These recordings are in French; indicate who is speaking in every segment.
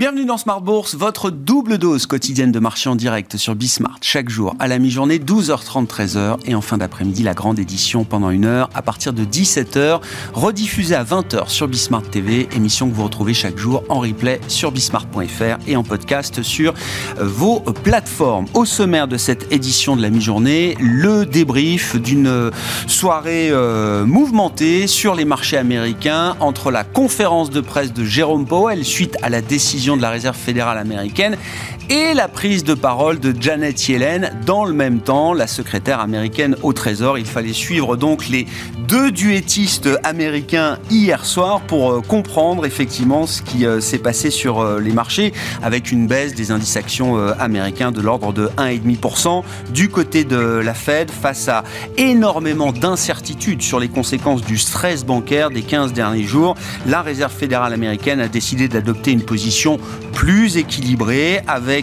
Speaker 1: Bienvenue dans Smart Bourse, votre double dose quotidienne de marché en direct sur Bismart chaque jour à la mi-journée 12h30 13h et en fin d'après-midi la grande édition pendant une heure à partir de 17h rediffusée à 20h sur Bismart TV, émission que vous retrouvez chaque jour en replay sur bismart.fr et en podcast sur euh, vos plateformes. Au sommaire de cette édition de la mi-journée, le débrief d'une soirée euh, mouvementée sur les marchés américains entre la conférence de presse de Jérôme Powell suite à la décision de la Réserve fédérale américaine et la prise de parole de Janet Yellen dans le même temps, la secrétaire américaine au Trésor. Il fallait suivre donc les deux duettistes américains hier soir pour euh, comprendre effectivement ce qui euh, s'est passé sur euh, les marchés avec une baisse des indices actions américains de l'ordre de 1,5% du côté de la Fed face à énormément d'incertitudes sur les conséquences du stress bancaire des 15 derniers jours. La Réserve fédérale américaine a décidé d'adopter une position plus équilibrée avec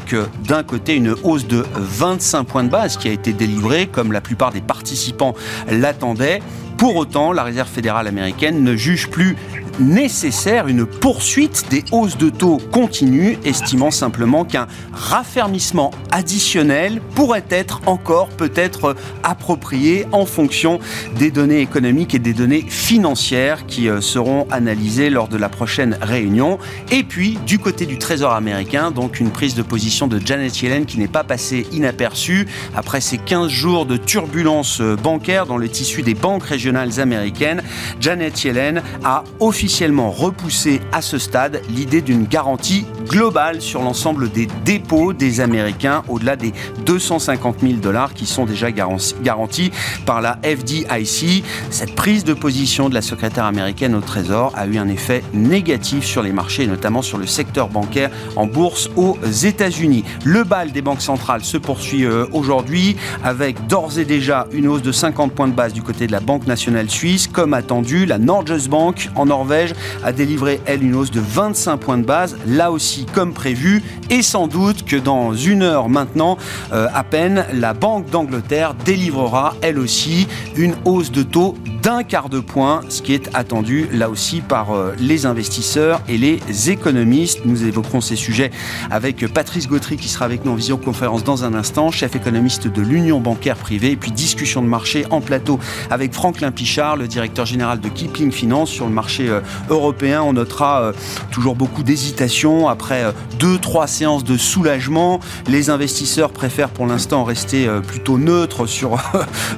Speaker 1: d'un côté une hausse de 25 points de base qui a été délivrée comme la plupart des participants l'attendaient. Pour autant, la Réserve fédérale américaine ne juge plus nécessaire une poursuite des hausses de taux continues, estimant simplement qu'un raffermissement additionnel pourrait être encore peut-être approprié en fonction des données économiques et des données financières qui euh, seront analysées lors de la prochaine réunion. Et puis, du côté du Trésor américain, donc une prise de position de Janet Yellen qui n'est pas passée inaperçue après ces 15 jours de turbulence euh, bancaire dans le tissu des banques régionales américaines. Janet Yellen a officiellement officiellement repoussé à ce stade l'idée d'une garantie globale sur l'ensemble des dépôts des Américains au-delà des 250 000 dollars qui sont déjà garantis par la FDIC. Cette prise de position de la secrétaire américaine au Trésor a eu un effet négatif sur les marchés, notamment sur le secteur bancaire en bourse aux États-Unis. Le bal des banques centrales se poursuit euh, aujourd'hui avec d'ores et déjà une hausse de 50 points de base du côté de la Banque nationale suisse, comme attendu. La Norges Bank en Norvège a délivré, elle, une hausse de 25 points de base, là aussi comme prévu, et sans doute que dans une heure maintenant, euh, à peine, la Banque d'Angleterre délivrera, elle aussi, une hausse de taux d'un quart de point, ce qui est attendu là aussi par euh, les investisseurs et les économistes. Nous évoquerons ces sujets avec Patrice Gautry qui sera avec nous en visioconférence dans un instant, chef économiste de l'Union bancaire privée, et puis discussion de marché en plateau avec Franklin Pichard, le directeur général de Keeping Finance sur le marché euh, européen. On notera euh, toujours beaucoup d'hésitation après deux, trois séances de soulagement. Les investisseurs préfèrent pour l'instant rester plutôt neutres sur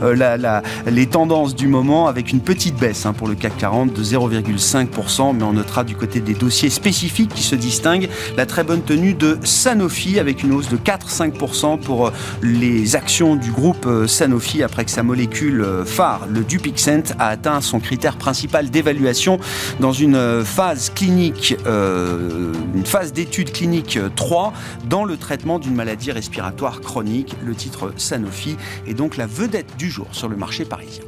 Speaker 1: les tendances du moment avec une petite baisse hein, pour le CAC 40 de 0,5%, mais on notera du côté des dossiers spécifiques qui se distinguent la très bonne tenue de Sanofi avec une hausse de 4-5% pour euh, les actions du groupe euh, Sanofi après que sa molécule euh, phare, le Dupixent, a atteint son critère principal d'évaluation dans une phase clinique, une phase d'étude clinique 3 dans le traitement d'une maladie respiratoire chronique. Le titre Sanofi est donc la vedette du jour sur le marché parisien.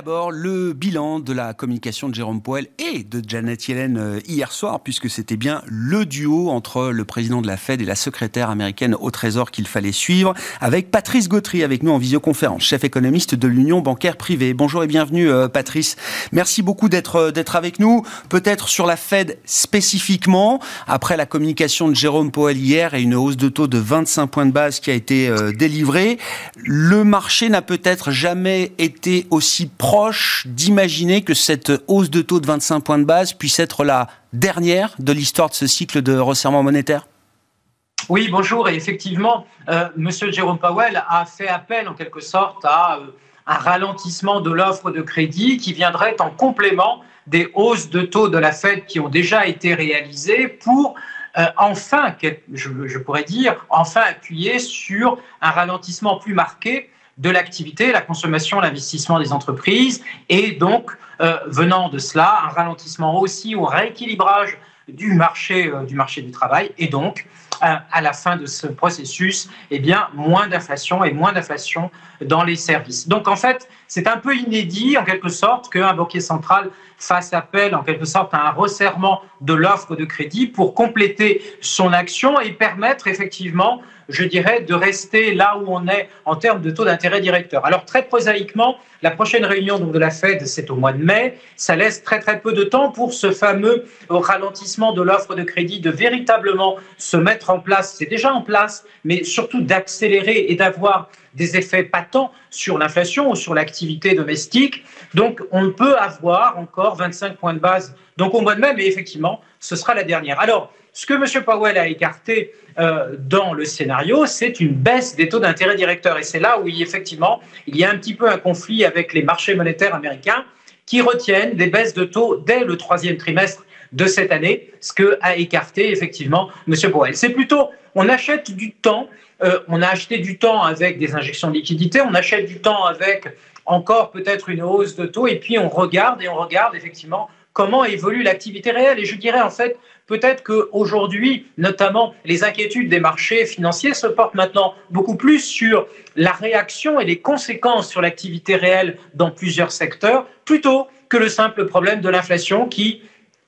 Speaker 1: D'abord, le bilan de la communication de Jérôme Poel et de Janet Yellen euh, hier soir, puisque c'était bien le duo entre le président de la Fed et la secrétaire américaine au Trésor qu'il fallait suivre, avec Patrice Gautry avec nous en visioconférence, chef économiste de l'Union bancaire privée. Bonjour et bienvenue euh, Patrice. Merci beaucoup d'être euh, d'être avec nous. Peut-être sur la Fed spécifiquement, après la communication de Jérôme Powell hier et une hausse de taux de 25 points de base qui a été délivrée, le marché n'a peut-être jamais été aussi proche d'imaginer que cette hausse de taux de 25 points de base puisse être la dernière de l'histoire de ce cycle de resserrement monétaire?
Speaker 2: Oui, bonjour. Et effectivement, euh, M. Jérôme Powell a fait appel en quelque sorte à euh, un ralentissement de l'offre de crédit qui viendrait en complément des hausses de taux de la Fed qui ont déjà été réalisées pour euh, enfin, je, pourrais dire, enfin appuyer sur un ralentissement plus marqué de l'activité, la consommation, l'investissement des entreprises, et donc, euh, venant de cela, un ralentissement aussi au rééquilibrage du marché, euh, du marché du travail, et donc à la fin de ce processus, eh bien, moins d'inflation et moins d'inflation dans les services. Donc, en fait, c'est un peu inédit, en quelque sorte, qu'un banquier central fasse appel, en quelque sorte, à un resserrement de l'offre de crédit pour compléter son action et permettre effectivement je dirais, de rester là où on est en termes de taux d'intérêt directeur. Alors très prosaïquement, la prochaine réunion donc, de la Fed, c'est au mois de mai. Ça laisse très très peu de temps pour ce fameux ralentissement de l'offre de crédit de véritablement se mettre en place. C'est déjà en place, mais surtout d'accélérer et d'avoir des effets patents sur l'inflation ou sur l'activité domestique. Donc on peut avoir encore 25 points de base donc au mois de mai, mais effectivement, ce sera la dernière. Alors, ce que M. Powell a écarté euh, dans le scénario, c'est une baisse des taux d'intérêt directeurs. Et c'est là où, effectivement, il y a un petit peu un conflit avec les marchés monétaires américains qui retiennent des baisses de taux dès le troisième trimestre de cette année, ce que a écarté effectivement M. Powell. C'est plutôt, on achète du temps, euh, on a acheté du temps avec des injections de liquidités, on achète du temps avec encore peut-être une hausse de taux, et puis on regarde et on regarde effectivement comment évolue l'activité réelle. Et je dirais en fait, peut-être qu'aujourd'hui, notamment, les inquiétudes des marchés financiers se portent maintenant beaucoup plus sur la réaction et les conséquences sur l'activité réelle dans plusieurs secteurs, plutôt que le simple problème de l'inflation qui,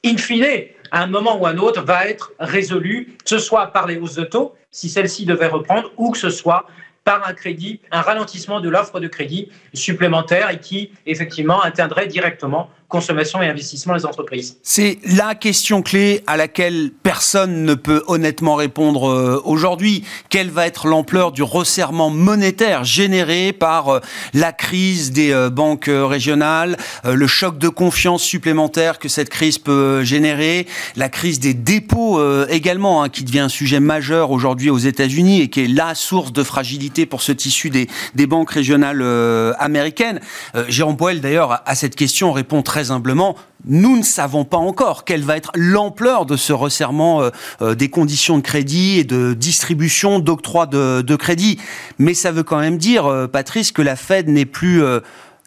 Speaker 2: in fine, à un moment ou à un autre, va être résolu, que ce soit par les hausses de taux, si celles-ci devaient reprendre, ou que ce soit par un crédit, un ralentissement de l'offre de crédit supplémentaire et qui, effectivement, atteindrait directement consommation et investissement des entreprises
Speaker 1: C'est la question clé à laquelle personne ne peut honnêtement répondre euh, aujourd'hui. Quelle va être l'ampleur du resserrement monétaire généré par euh, la crise des euh, banques régionales, le choc de confiance supplémentaire que cette crise peut générer, la crise des dépôts également, hein, qui devient un sujet majeur aujourd'hui aux États-Unis et qui est la source de fragilité pour ce tissu des, banques régionales américaines. Jérôme Poel, d'ailleurs, à cette question répond très humblement, nous ne savons pas encore quelle va être l'ampleur de ce resserrement euh, euh, des conditions de crédit et de distribution d'octroi de, crédit. Mais ça veut quand même dire, euh, Patrice, que la Fed n'est plus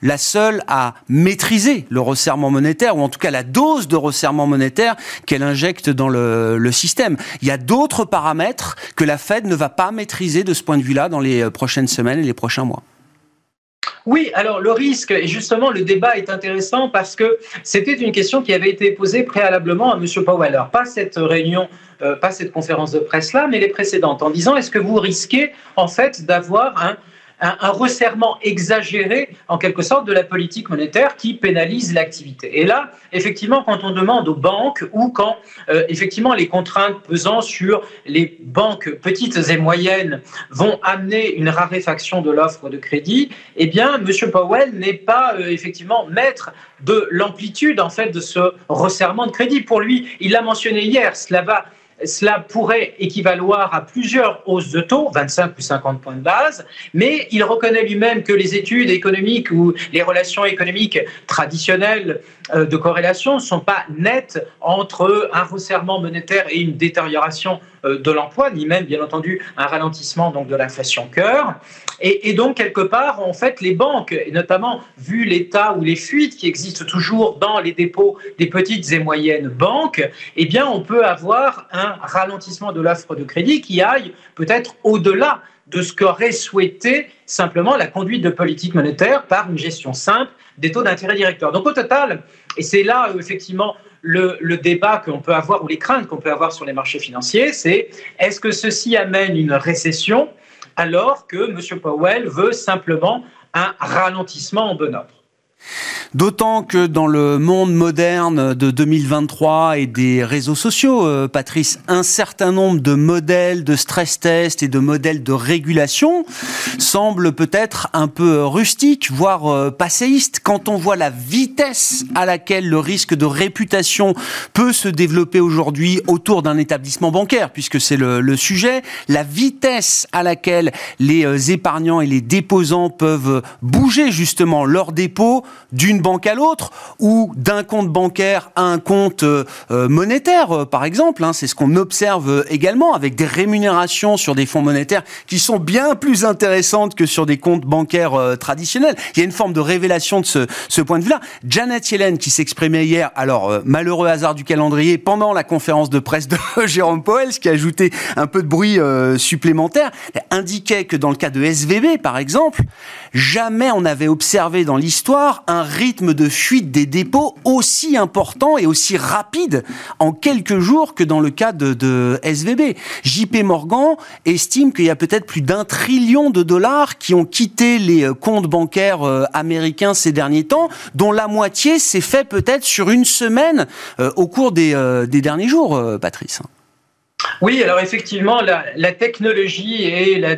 Speaker 1: la seule à maîtriser le resserrement monétaire, ou en tout cas la dose de resserrement monétaire qu'elle injecte dans le, système. Il y a d'autres paramètres que la Fed ne va pas maîtriser de ce point de vue-là dans les prochaines semaines et les prochains mois.
Speaker 2: Oui, alors le risque, et justement le débat est intéressant parce que c'était une question qui avait été posée préalablement à M. Powell. Alors, pas cette réunion, euh, pas cette conférence de presse-là, mais les précédentes, en disant est-ce que vous risquez en fait d'avoir un un, resserrement exagéré, en quelque sorte, de la politique monétaire qui pénalise l'activité. Et là, effectivement, quand on demande aux banques ou quand, euh, effectivement, les contraintes pesant sur les banques petites et moyennes vont amener une raréfaction de l'offre de crédit, eh bien, M. Powell n'est pas, euh, effectivement, maître de l'amplitude, en fait, de ce resserrement de crédit. Pour lui, il l'a mentionné hier, cela va cela pourrait équivaloir à plusieurs hausses de taux, 25 plus 50 points de base, mais il reconnaît lui-même que les études économiques ou les relations économiques traditionnelles euh, de corrélation ne sont pas nettes entre un resserrement monétaire et une détérioration de l'emploi, ni même, bien entendu, un ralentissement donc, de l'inflation cœur. Et, donc, quelque part, en fait, les banques, et notamment vu l'état ou les fuites qui existent toujours dans les dépôts des petites et moyennes banques, eh bien, on peut avoir un ralentissement de l'offre de crédit qui aille peut-être au-delà de ce qu'aurait souhaité simplement la conduite de politique monétaire par une gestion simple des taux d'intérêt directeurs. Donc au total, et c'est là effectivement le, débat qu'on peut avoir ou les craintes qu'on peut avoir sur les marchés financiers, c'est est-ce que ceci amène une récession alors que M. Powell veut simplement un ralentissement en bon ordre?
Speaker 1: D'autant que dans le monde moderne de 2023 et des réseaux sociaux, euh, Patrice, un certain nombre de modèles de stress test et de modèles de régulation semblent peut-être un peu rustiques, voire euh, passéistes. Quand on voit la vitesse à laquelle le risque de réputation peut se développer aujourd'hui autour d'un établissement bancaire, puisque c'est le, sujet, la vitesse à laquelle les euh, épargnants et les déposants peuvent bouger justement leur dépôt d'une banque à l'autre ou d'un compte bancaire à un compte euh, euh, monétaire, par exemple. Hein. C'est ce qu'on observe également avec des rémunérations sur des fonds monétaires qui sont bien plus intéressantes que sur des comptes bancaires traditionnels. Il y a une forme de révélation de ce, ce point de vue-là. Janet Yellen qui s'exprimait hier, alors malheureux hasard du calendrier, pendant la conférence de presse de Jérôme Powell, ce qui a ajouté un peu de bruit supplémentaire, indiquait que dans le cas de SVB, par exemple, jamais on n'avait observé dans l'histoire un rythme de fuite des dépôts aussi important et aussi rapide en quelques jours que dans le cas de, SVB. JP Morgan estime qu'il y a peut-être plus d'un trillion de dollars qui ont quitté les euh, comptes bancaires euh, américains ces derniers temps, dont la moitié s'est fait peut-être sur une semaine euh, au cours des, des derniers jours, Patrice.
Speaker 2: Oui, alors effectivement, la, technologie et la,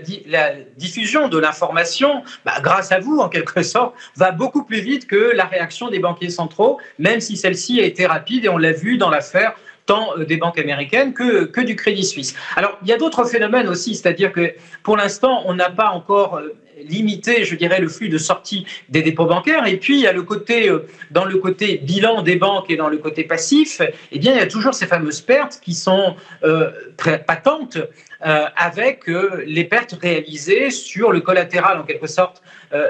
Speaker 2: diffusion de l'information, bah, grâce à vous en quelque sorte, va beaucoup plus vite que la réaction des banquiers centraux, même si celle-ci a été rapide et on l'a vu dans l'affaire tant euh, des banques américaines que, que du Crédit Suisse. Alors, il y a d'autres phénomènes aussi, c'est-à-dire que pour l'instant, on n'a pas encore euh, limiter, je dirais, le flux de sortie des dépôts bancaires. Et puis, il y a le côté, euh, dans le côté bilan des banques et dans le côté passif, eh bien, il y a toujours ces fameuses pertes qui sont euh, patentes euh, avec les pertes réalisées sur le collatéral, en quelque sorte,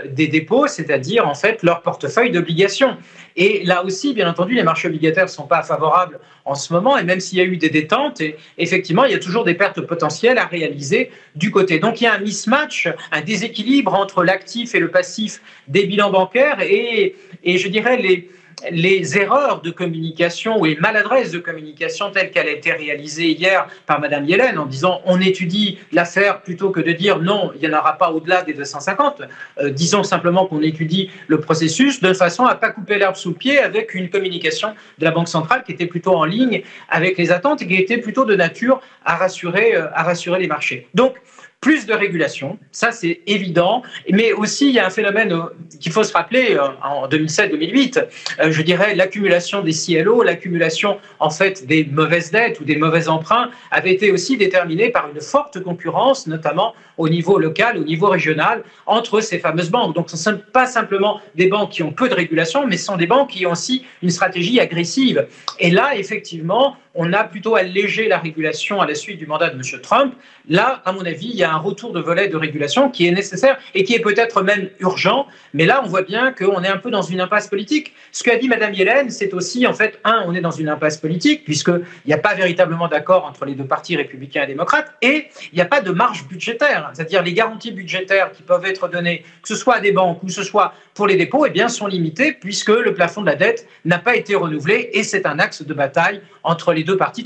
Speaker 2: des dépôts, c'est-à-dire, en fait, leur portefeuille d'obligations. Et là aussi, bien entendu, les marchés obligataires ne sont pas favorables en ce moment, et même s'il y a eu des détentes, effectivement, il y a toujours des pertes potentielles à réaliser du côté. Donc il y a un mismatch, un déséquilibre entre l'actif et le passif des bilans bancaires, et je dirais les, les erreurs de communication ou les maladresses de communication telles qu'elle a été réalisée hier par Mme Yellen en disant on étudie l'affaire plutôt que de dire non, il n'y en aura pas au-delà des 250. Euh, disons simplement qu'on étudie le processus de façon à ne pas couper l'herbe sous le pied avec une communication de la Banque centrale qui était plutôt en ligne avec les attentes et qui était plutôt de nature à rassurer, euh, à rassurer les marchés. Donc, plus de régulation, ça c'est évident, mais aussi il y a un phénomène euh, qu'il faut se rappeler euh, en 2007-2008, euh, je dirais l'accumulation des CLO, l'accumulation en fait des mauvaises dettes ou des mauvais emprunts avait été aussi déterminée par une forte concurrence, notamment au niveau local, au niveau régional, entre ces fameuses banques. Donc ce ne sont pas simplement des banques qui ont peu de régulation, mais ce sont des banques qui ont aussi une stratégie agressive. Et là, effectivement, on a plutôt allégé la régulation à la suite du mandat de M. Trump. Là, à mon avis, il y a un retour de volet de régulation qui est nécessaire et qui est peut-être même urgent. Mais là, on voit bien qu'on est un peu dans une impasse politique. Ce qu'a dit Mme Yellen, c'est aussi, en fait, un, on est dans une impasse politique, puisqu'il n'y a pas véritablement d'accord entre les deux partis républicains et démocrates, et il n'y a pas de marge budgétaire. C'est-à-dire les garanties budgétaires qui peuvent être données, que ce soit à des banques ou que ce soit pour les dépôts, eh bien, sont limitées, puisque le plafond de la dette n'a pas été renouvelé, et c'est un axe de bataille entre les deux partis.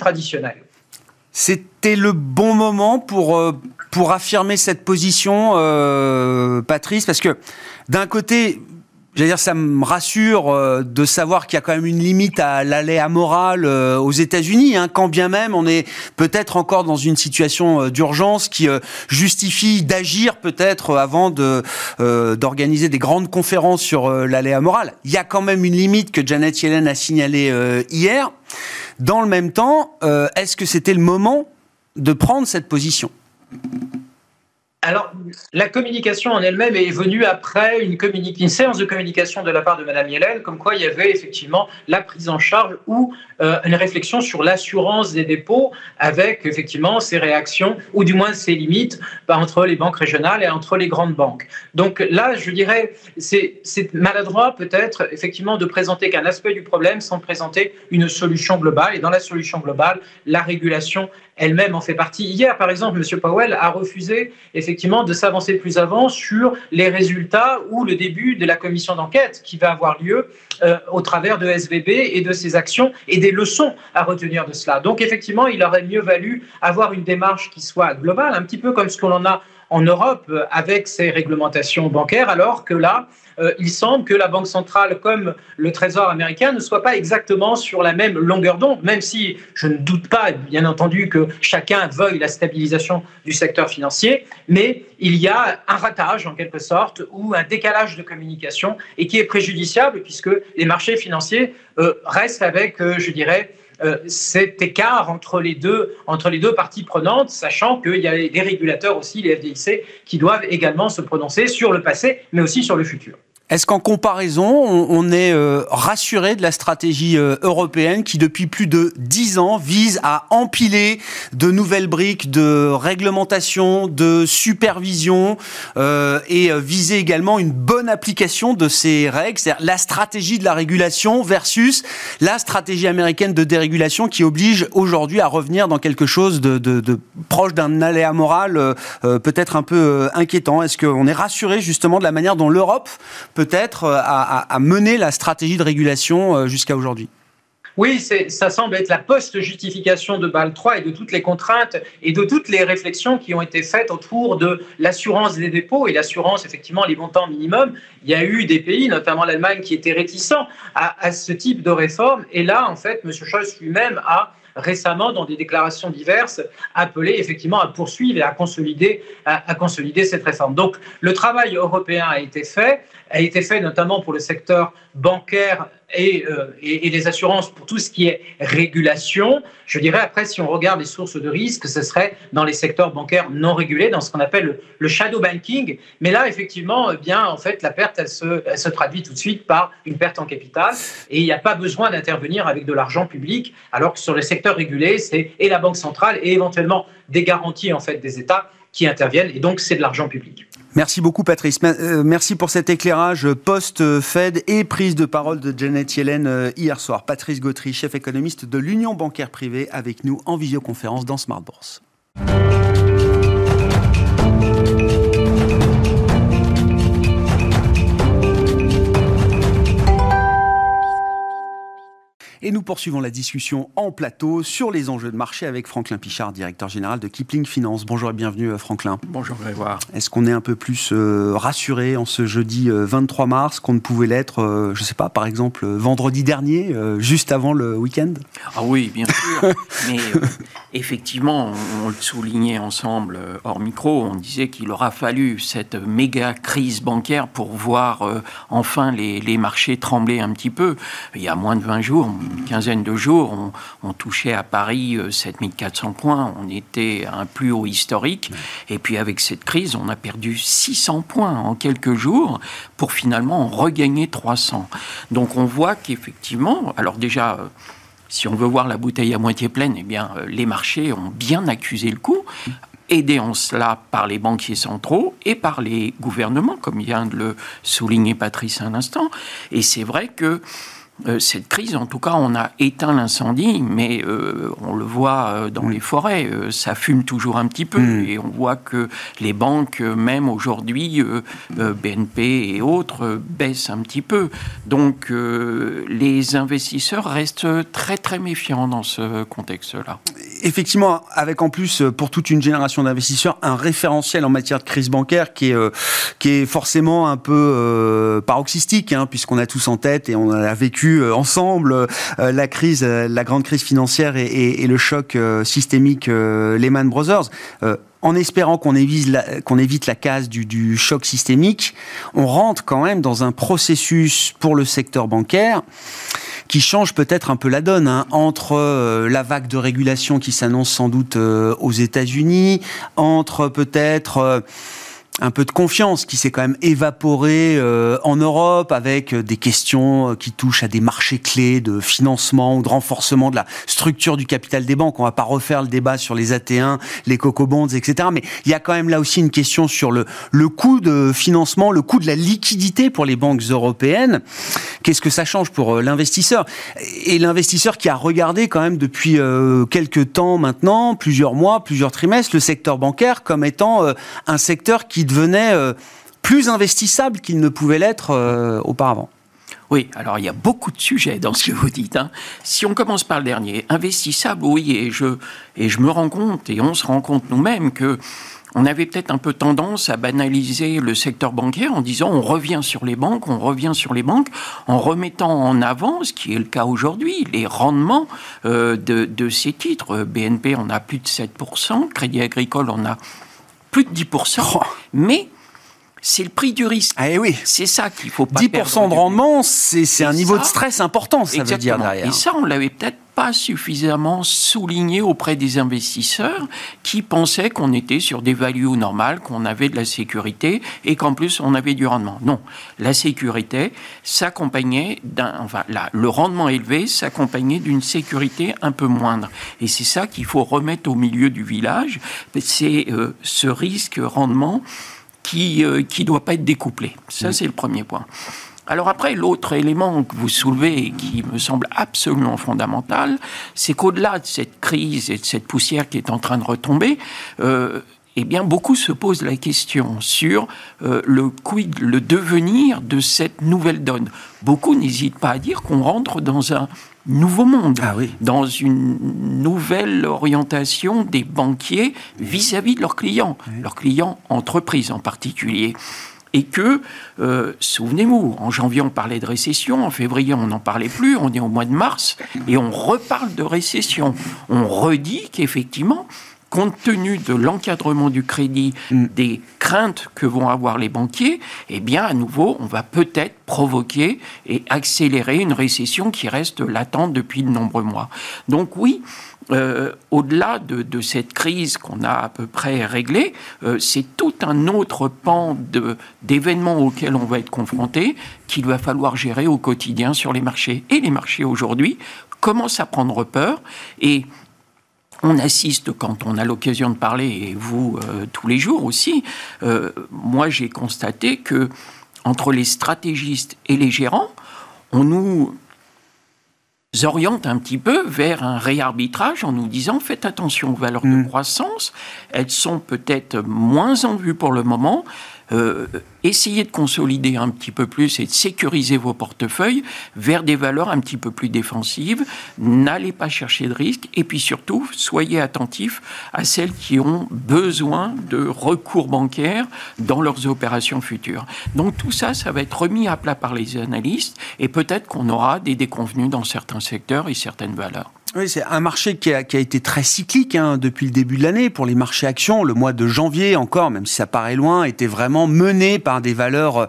Speaker 1: C'était le bon moment pour, euh, affirmer cette position, euh, Patrice, parce que d'un côté, j'allais dire, ça me rassure euh, de savoir qu'il y a quand même une limite à l'aléa morale euh, aux États-Unis, hein, quand bien même on est peut-être encore dans une situation euh, d'urgence qui justifie d'agir peut-être avant de d'organiser des grandes conférences sur l'aléa morale. Il y a quand même une limite que Janet Yellen a signalée hier. Dans le même temps, est-ce que c'était le moment de prendre cette position?
Speaker 2: Alors, la communication en elle-même est venue après une, séance de communication de la part de Mme Yellen, comme quoi il y avait effectivement la prise en charge ou euh, une réflexion sur l'assurance des dépôts, avec effectivement ses réactions, ou du moins ses limites, bah, entre les banques régionales et entre les grandes banques. Donc là, je dirais, c'est maladroit peut-être effectivement de présenter qu'un aspect du problème sans présenter une solution globale. Et dans la solution globale, la régulation elle-même en fait partie. Hier, par exemple, M. Powell a refusé effectivement de s'avancer plus avant sur les résultats ou le début de la commission d'enquête qui va avoir lieu euh, au travers de SVB et de ses actions et des leçons à retenir de cela. Donc effectivement, il aurait mieux valu avoir une démarche qui soit globale, un petit peu comme ce qu'on en a en Europe euh, avec ces réglementations bancaires, alors que là, euh, il semble que la Banque centrale comme le Trésor américain ne soient pas exactement sur la même longueur d'onde, même si je ne doute pas, bien entendu, que chacun veuille la stabilisation du secteur financier, mais il y a un ratage en quelque sorte ou un décalage de communication et qui est préjudiciable puisque les marchés financiers euh, restent avec, je dirais, euh, cet écart entre les, deux, entre les deux parties prenantes, sachant qu'il y a des régulateurs aussi, les FDIC, qui doivent également se prononcer sur le passé, mais aussi sur le futur.
Speaker 1: Est-ce qu'en comparaison, on, est euh, rassuré de la stratégie euh, européenne qui, depuis plus de dix ans, vise à empiler de nouvelles briques de réglementation, de supervision euh, et viser également une bonne application de ces règles, c'est-à-dire la stratégie de la régulation versus la stratégie américaine de dérégulation qui oblige aujourd'hui à revenir dans quelque chose de, de, de proche d'un aléa moral peut-être un peu inquiétant. Est-ce qu'on est rassuré justement de la manière dont l'Europe peut-être euh, à, mener la stratégie de régulation euh, jusqu'à aujourd'hui
Speaker 2: oui, ça semble être la post-justification de BAL 3 et de toutes les contraintes et de toutes les réflexions qui ont été faites autour de l'assurance des dépôts et l'assurance, effectivement, les montants minimums. Il y a eu des pays, notamment l'Allemagne, qui étaient réticents à, ce type de réforme. Et là, en fait, M. Scholz lui-même a récemment, dans des déclarations diverses, appelé effectivement à poursuivre et à, consolider cette réforme. Donc le travail européen a été fait, a été fait notamment pour le secteur bancaire euh, et, et, les assurances pour tout ce qui est régulation. Je dirais après, si on regarde les sources de risque, ce serait dans les secteurs bancaires non régulés, dans ce qu'on appelle le, shadow banking. Mais là, effectivement, eh bien, en fait, la perte, elle se, elle se traduit tout de suite par une perte en capital et il n'y a pas besoin d'intervenir avec de l'argent public, alors que sur les secteurs régulés, c'est et la Banque centrale et éventuellement des garanties en fait des États qui interviennent et donc c'est de l'argent public.
Speaker 1: Merci beaucoup Patrice. Euh, merci pour cet éclairage post-Fed et prise de parole de Janet Yellen euh, hier soir. Patrice Gautry, chef économiste de l'Union bancaire privée, avec nous en visioconférence dans Smart Bourse. Et nous poursuivons la discussion en plateau sur les enjeux de marché avec Franklin Pichard, directeur général de Kipling Finance. Bonjour et bienvenue euh, Franklin.
Speaker 3: Bonjour Grégoire.
Speaker 1: Est-ce qu'on est un peu plus euh, rassuré en ce jeudi 23 euh, mars qu'on ne pouvait l'être, je ne sais pas, par exemple vendredi dernier, juste avant le week-end?
Speaker 3: Ah oui, bien sûr. Mais effectivement, on, le soulignait ensemble hors micro, on disait qu'il aura fallu cette méga crise bancaire pour voir enfin les, les marchés trembler un petit peu. Il y a moins de 20 jours, une quinzaine de jours, on, touchait à Paris 7400 euh, points, on était à un plus haut historique. Et puis avec cette crise, on a perdu 600 points en quelques jours pour finalement regagner 300. Donc on voit qu'effectivement, alors déjà... Euh, si on veut voir la bouteille à moitié pleine, eh bien, euh, les marchés ont bien accusé le coup aidés en cela par les banquiers centraux et par les gouvernements, comme vient de le souligner Patrice un instant. Et c'est vrai que cette crise, en tout cas, on a éteint l'incendie, mais euh, on le voit euh, dans les forêts, ça fume toujours un petit peu, hmm. et on voit que les banques, même aujourd'hui, BNP et autres, baissent un petit peu. Donc, les investisseurs restent très très méfiants dans ce contexte-là.
Speaker 1: Effectivement, avec en plus pour toute une génération d'investisseurs un référentiel en matière de crise bancaire qui est qui est forcément un peu paroxystique, hein, puisqu'on a tous en tête et on a vécu euh, ensemble euh, la crise, euh, la grande crise financière et, le choc systémique Lehman Brothers. En espérant qu'on évite, qu'on évite la case du, choc systémique, on rentre quand même dans un processus pour le secteur bancaire qui change peut-être un peu la donne hein, entre la vague de régulation qui s'annonce sans doute aux États-Unis, entre peut-être un peu de confiance qui s'est quand même évaporée euh, en Europe avec euh, des questions euh, qui touchent à des marchés clés de financement ou de renforcement de la structure du capital des banques. On va pas refaire le débat sur les AT1, les coco bonds, etc. Mais il y a quand même là aussi une question sur le, le coût de financement, le coût de la liquidité pour les banques européennes. Qu'est-ce que ça change pour l'investisseur? Et l'investisseur qui a regardé quand même depuis quelques temps maintenant, plusieurs mois, plusieurs trimestres, le secteur bancaire comme étant un secteur qui devenait euh, plus investissable qu'il ne pouvait l'être euh, auparavant.
Speaker 3: Oui, alors il y a beaucoup de sujets dans ce que vous dites. Hein. Si on commence par le dernier, investissable, oui, et je, et je me rends compte, et on se rend compte nous-mêmes que on avait peut-être un peu tendance à banaliser le secteur bancaire en disant on revient sur les banques, on revient sur les banques, en remettant en avant, ce qui est le cas aujourd'hui, les rendements euh, de, de, ces titres. BNP, on a plus de 7%, Crédit Agricole, on a plus de 10%, mais c'est le prix du risque.
Speaker 1: Ah, eh oui.
Speaker 3: C'est ça qu'il faut pas
Speaker 1: 10% de rendement, c'est un niveau de stress important, ça veut dire derrière.
Speaker 3: Et ça, on l'avait peut-être pas suffisamment souligné auprès des investisseurs qui pensaient qu'on était sur des values normales, qu'on avait de la sécurité et qu'en plus on avait du rendement. Non, la sécurité s'accompagnait d'un, enfin, le rendement élevé s'accompagnait d'une sécurité un peu moindre. Et c'est ça qu'il faut remettre au milieu du village. C'est euh, ce risque rendement qui ne euh, qui doit pas être découplé. Ça, c'est le premier point. Alors après, l'autre élément que vous soulevez et qui me semble absolument fondamental, c'est qu'au-delà de cette crise et de cette poussière qui est en train de retomber, euh, eh bien, beaucoup se posent la question sur euh, le quid, le devenir de cette nouvelle donne. Beaucoup n'hésitent pas à dire qu'on rentre dans un nouveau monde, ah dans une nouvelle orientation des banquiers vis-à-vis de leurs clients, leurs clients entreprises en particulier et que, euh, souvenez-vous, en janvier on parlait de récession, en février on n'en parlait plus, on est au mois de mars et on reparle de récession. On redit qu'effectivement, compte tenu de l'encadrement du crédit, mm. des craintes que vont avoir les banquiers, eh bien, à nouveau, on va peut-être provoquer et accélérer une récession qui reste latente depuis de nombreux mois. Donc oui, euh, au-delà de, cette crise qu'on a à peu près réglée, euh, c'est tout un autre pan d'événements auxquels on va être confronté qu'il va falloir gérer au quotidien sur les marchés. Et les marchés aujourd'hui commencent à prendre peur et on assiste quand on a l'occasion de parler, et vous euh, tous les jours aussi, moi j'ai constaté que entre les stratégistes et les gérants, on nous oriente un petit peu vers un réarbitrage en nous disant faites attention aux valeurs de mm. croissance, elles sont peut-être moins en vue pour le moment, euh, essayez de consolider un petit peu plus et de sécuriser vos portefeuilles vers des valeurs un petit peu plus défensives. N'allez pas chercher de risques et puis surtout, soyez attentifs à celles qui ont besoin de recours bancaires dans leurs opérations futures. Donc tout ça, ça va être remis à plat par les analystes et peut-être qu'on aura des déconvenus dans certains secteurs et certaines valeurs.
Speaker 1: Oui, c'est un marché qui a, été très cyclique hein, depuis le début de l'année. Pour les marchés actions, le mois de janvier encore, même si ça paraît loin, était vraiment mené par des valeurs euh,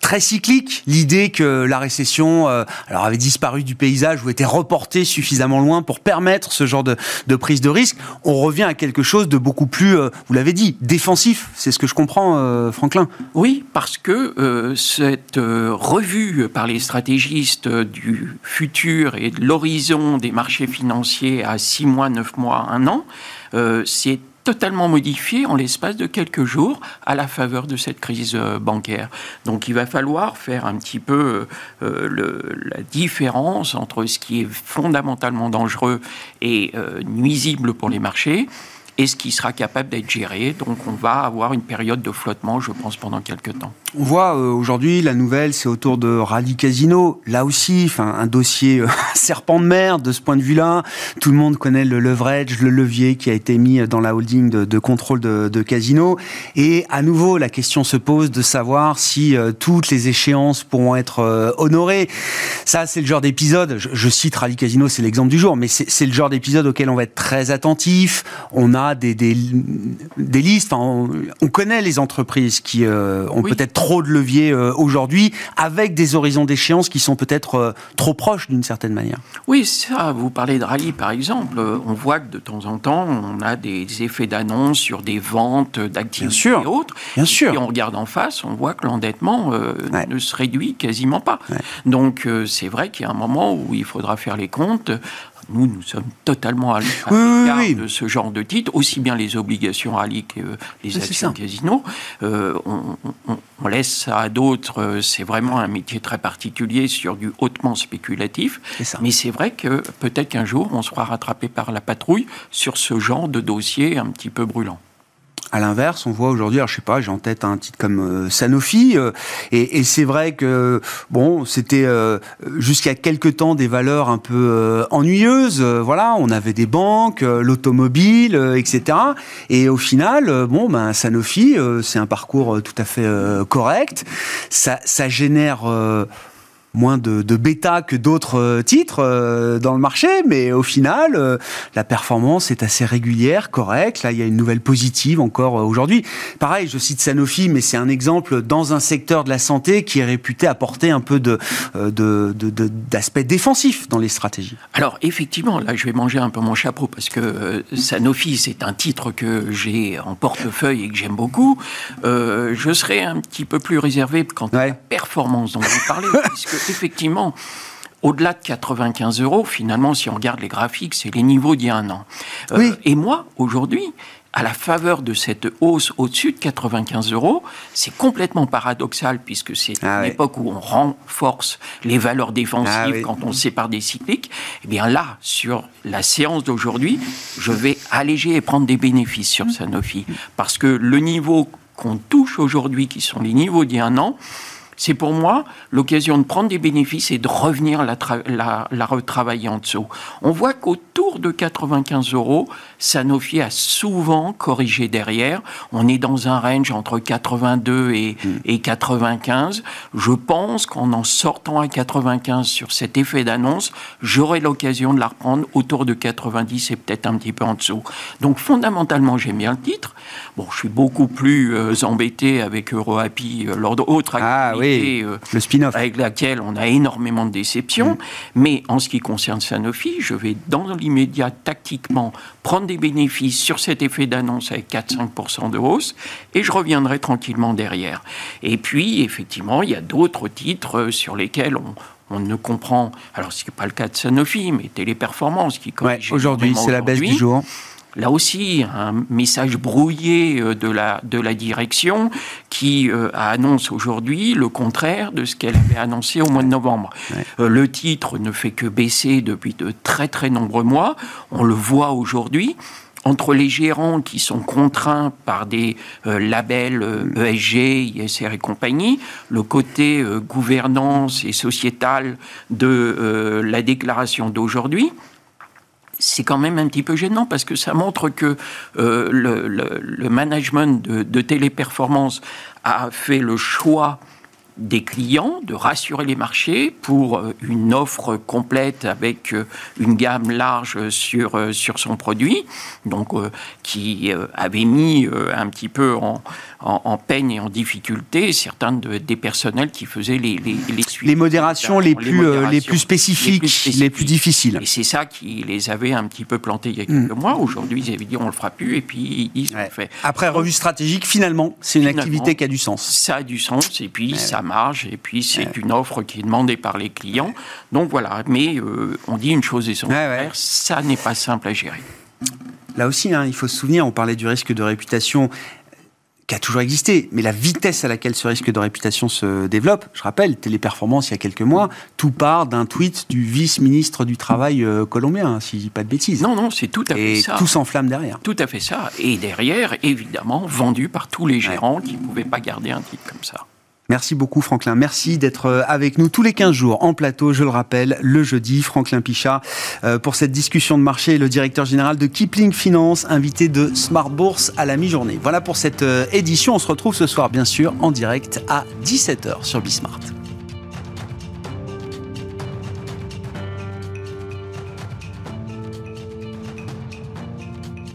Speaker 1: très cycliques. L'idée que la récession euh, alors avait disparu du paysage ou était reportée suffisamment loin pour permettre ce genre de, de prise de risque, on revient à quelque chose de beaucoup plus, euh, vous l'avez dit, défensif. C'est ce que je comprends, Franklin.
Speaker 3: Oui, parce que cette revue par les stratégistes du futur et de l'horizon des marchés financiers financier à 6 mois, 9 mois, 1 an, euh, c'est totalement modifié en l'espace de quelques jours à la faveur de cette crise euh, bancaire. Donc il va falloir faire un petit peu euh, le, la différence entre ce qui est fondamentalement dangereux et nuisible pour les marchés et ce qui sera capable d'être géré. Donc on va avoir une période de flottement, je pense, pendant quelques temps.
Speaker 1: On voit euh, aujourd'hui la nouvelle, c'est autour de Rally Casino. Là aussi, un dossier euh, serpent de mer de ce point de vue-là. Tout le monde connaît le leverage, le levier qui a été mis dans la holding de, contrôle de, Casino. Et à nouveau, la question se pose de savoir si euh, toutes les échéances pourront être honorées. Ça, c'est le genre d'épisode. Je, cite Rally Casino, c'est l'exemple du jour, mais c'est le genre d'épisode auquel on va être très attentif. On a des, des, listes. on, connaît les entreprises qui ont peut-être trop de leviers euh, aujourd'hui, avec des horizons d'échéance qui sont peut-être euh, trop proches d'une certaine manière.
Speaker 3: Oui, ça, vous parlez de rallye par exemple, euh, on voit que de temps en temps, on a des effets d'annonce sur des ventes d'actifs et autres.
Speaker 1: Bien sûr.
Speaker 3: Et on regarde en face, on voit que l'endettement ne se réduit quasiment pas. Donc c'est vrai qu'il y a un moment où il faudra faire les comptes nous, nous sommes totalement à l'égard de ce genre de titres, aussi bien les obligations rallye que les actions casino. Euh, on, laisse ça à d'autres. Euh, c'est vraiment un métier très particulier sur du hautement spéculatif. Mais c'est vrai que peut-être qu'un jour, on sera rattrapé par la patrouille sur ce genre de dossier un petit peu brûlant.
Speaker 1: À l'inverse, on voit aujourd'hui, alors je sais pas, j'ai en tête un titre comme euh, Sanofi, euh, et, c'est vrai que bon, c'était euh, jusqu'à quelque temps des valeurs un peu ennuyeuses. voilà, on avait des banques, l'automobile, etc. Et au final, bon, ben Sanofi, c'est un parcours tout à fait correct. Ça, ça génère moins de, bêta que d'autres titres dans le marché, mais au final, la performance est assez régulière, correcte. Là, il y a une nouvelle positive encore aujourd'hui. Pareil, je cite Sanofi, mais c'est un exemple dans un secteur de la santé qui est réputé apporter un peu de, d'aspect défensif dans les stratégies.
Speaker 3: Alors, effectivement, là, je vais manger un peu mon chapeau parce que Sanofi, c'est un titre que j'ai en portefeuille et que j'aime beaucoup. je serais un petit peu plus réservé quant à la performance dont vous parlez, puisque effectivement, au-delà de 95 euros, finalement, si on regarde les graphiques, c'est les niveaux d'il y a un an. Euh, et moi, aujourd'hui, à la faveur de cette hausse au-dessus de 95 euros, c'est complètement paradoxal puisque c'est ah une époque où on renforce les valeurs défensives ah quand on sépare des cycliques. Eh bien là, sur la séance d'aujourd'hui, je vais alléger et prendre des bénéfices sur Sanofi parce que le niveau qu'on touche aujourd'hui, qui sont les niveaux d'il y a un an, c'est pour moi l'occasion de prendre des bénéfices et de revenir la, la, retravailler en dessous. On voit qu'autour de 95 euros, Sanofi a souvent corrigé derrière. On est dans un range entre 82 et, hmm. et 95. Je pense qu'en en sortant à 95 sur cet effet d'annonce, j'aurai l'occasion de la reprendre autour de 90 et peut-être un petit peu en dessous. Donc fondamentalement, j'aime bien le titre. Bon, je suis beaucoup plus euh, embêté avec EuroHappy, euh, lors d'autres
Speaker 1: ah, euh, le spin-off.
Speaker 3: avec laquelle on a énormément de déceptions. Mm. Mais en ce qui concerne Sanofi, je vais dans l'immédiat tactiquement prendre des bénéfices sur cet effet d'annonce avec 4-5% de hausse et je reviendrai tranquillement derrière. Et puis, effectivement, il y a d'autres titres sur lesquels on, on ne comprend, alors ce n'est pas le cas de Sanofi, mais Téléperformance qui
Speaker 1: corrige. aujourd'hui, c'est la baisse du jour
Speaker 3: là aussi un message brouillé euh, de la, de la direction qui euh, annonce aujourd'hui le contraire de ce qu'elle avait annoncé au mois de novembre. Euh, le titre ne fait que baisser depuis de très très nombreux mois. On le voit aujourd'hui entre les gérants qui sont contraints par des labels ESG, e ISR et compagnie, le côté gouvernance et sociétal de la déclaration d'aujourd'hui, c'est quand même un petit peu gênant parce que ça montre que euh, le, management de, de, téléperformance a fait le choix des clients, de rassurer les marchés pour euh, une offre complète avec euh, une gamme large sur, sur son produit, donc qui avait mis un petit peu en, en, peine et en difficulté certains des personnels qui faisaient les les,
Speaker 1: les, les modérations, les, plus, les, plus spécifiques, les plus, difficiles.
Speaker 3: Et c'est ça qui les avait un petit peu plantés il y a quelques mm. mois. Aujourd'hui, ils avaient dit on le fera plus et puis ils
Speaker 1: ouais. fait. Après revue stratégique, finalement, c'est une activité qui a du sens.
Speaker 3: Ça a du sens et puis ça marche et puis c'est une offre qui est demandée par les clients. Donc voilà, mais euh, on dit une chose essentielle, ça n'est pas simple à gérer.
Speaker 1: Là aussi, hein, il faut se souvenir, on parlait du risque de réputation qui a toujours existé, mais la vitesse à laquelle ce risque de réputation se développe, je rappelle, Téléperformance il y a quelques mois, tout part d'un tweet du vice-ministre du Travail euh, colombien, si je dis pas de bêtises.
Speaker 3: Non, non, c'est tout à fait ça.
Speaker 1: Et tout s'enflamme derrière.
Speaker 3: Tout à fait ça. Et derrière, évidemment, vendu par tous les gérants qui ne pouvaient pas garder un titre comme ça.
Speaker 1: Merci beaucoup Franklin. Merci d'être euh, avec nous tous les 15 jours en plateau, je le rappelle, le jeudi. Franklin Pichat euh, pour cette discussion de marché, le directeur général de Kipling Finance, invité de Smart Bourse à la mi-journée. Voilà pour cette euh, édition. On se retrouve ce soir bien sûr en direct à 17h sur Bismart.